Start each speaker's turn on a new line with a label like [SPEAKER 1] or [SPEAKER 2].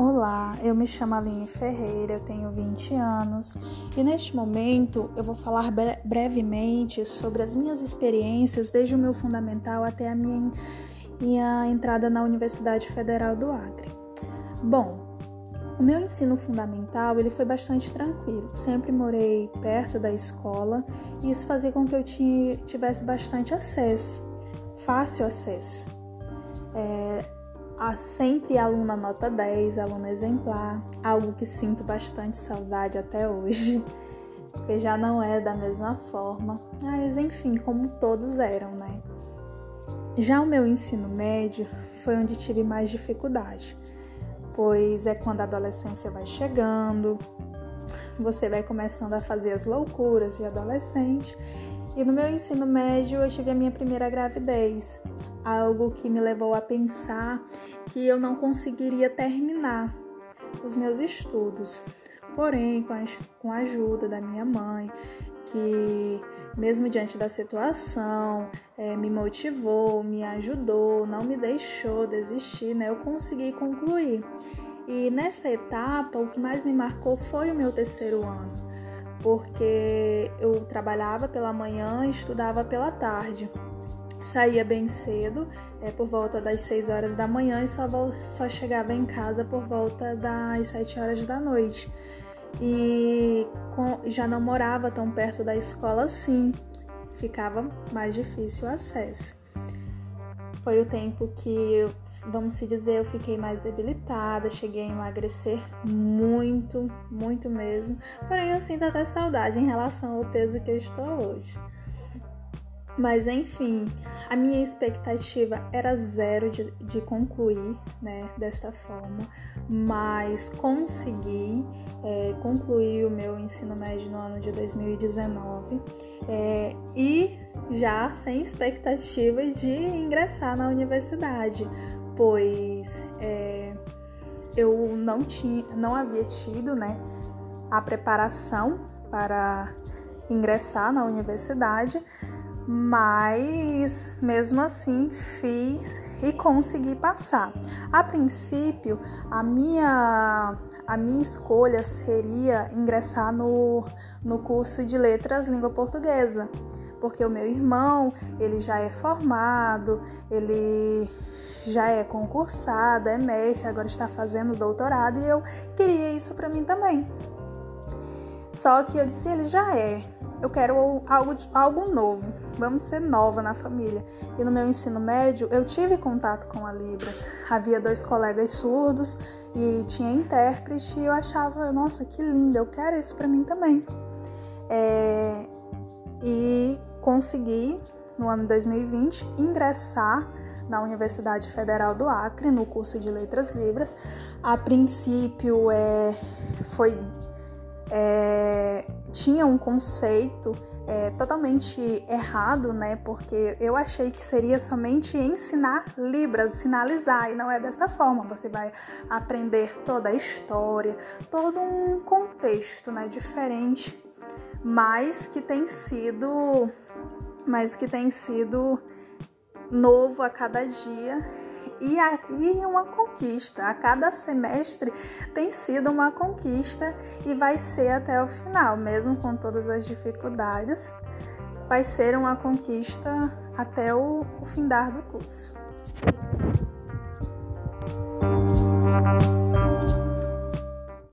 [SPEAKER 1] Olá, eu me chamo Aline Ferreira, eu tenho 20 anos e neste momento eu vou falar bre brevemente sobre as minhas experiências desde o meu fundamental até a minha, minha entrada na Universidade Federal do Acre. Bom, o meu ensino fundamental ele foi bastante tranquilo. Sempre morei perto da escola e isso fazia com que eu tivesse bastante acesso, fácil acesso. É, a sempre aluna nota 10, aluna exemplar, algo que sinto bastante saudade até hoje, porque já não é da mesma forma, mas enfim, como todos eram, né? Já o meu ensino médio foi onde tive mais dificuldade, pois é quando a adolescência vai chegando, você vai começando a fazer as loucuras de adolescente. E no meu ensino médio eu tive a minha primeira gravidez, algo que me levou a pensar que eu não conseguiria terminar os meus estudos. Porém, com a, ajuda da minha mãe, que mesmo diante da situação, é, me motivou, me ajudou, não me deixou desistir, né? Eu consegui concluir. E nessa etapa, o que mais me marcou foi o meu terceiro ano, porque eu trabalhava pela manhã e estudava pela tarde saía bem cedo, é, por volta das 6 horas da manhã, e só, só chegava em casa por volta das 7 horas da noite. E com, já não morava tão perto da escola assim, ficava mais difícil o acesso. Foi o tempo que, vamos se dizer, eu fiquei mais debilitada, cheguei a emagrecer muito, muito mesmo. Porém, eu sinto até saudade em relação ao peso que eu estou hoje. Mas enfim, a minha expectativa era zero de, de concluir, né, desta forma, mas consegui é, concluir o meu ensino médio no ano de 2019 é, e já sem expectativa de ingressar na universidade, pois é, eu não tinha, não havia tido, né, a preparação para ingressar na universidade mas mesmo assim fiz e consegui passar. A princípio, a minha, a minha escolha seria ingressar no, no curso de Letras Língua Portuguesa, porque o meu irmão, ele já é formado, ele já é concursado, é mestre, agora está fazendo doutorado e eu queria isso para mim também. Só que eu disse, ele já é, eu quero algo, algo novo, vamos ser nova na família. E no meu ensino médio, eu tive contato com a Libras. Havia dois colegas surdos e tinha intérprete, e eu achava, nossa, que lindo, eu quero isso para mim também. É, e consegui, no ano 2020, ingressar na Universidade Federal do Acre, no curso de Letras Libras. A princípio, é, foi é, tinha um conceito é, totalmente errado, né? Porque eu achei que seria somente ensinar Libras, sinalizar, e não é dessa forma. Você vai aprender toda a história, todo um contexto, né? Diferente, mas que tem sido, mas que tem sido novo a cada dia e, a, e uma conquista. A cada semestre tem sido uma conquista e vai ser até o final, mesmo com todas as dificuldades, vai ser uma conquista até o, o findar do curso.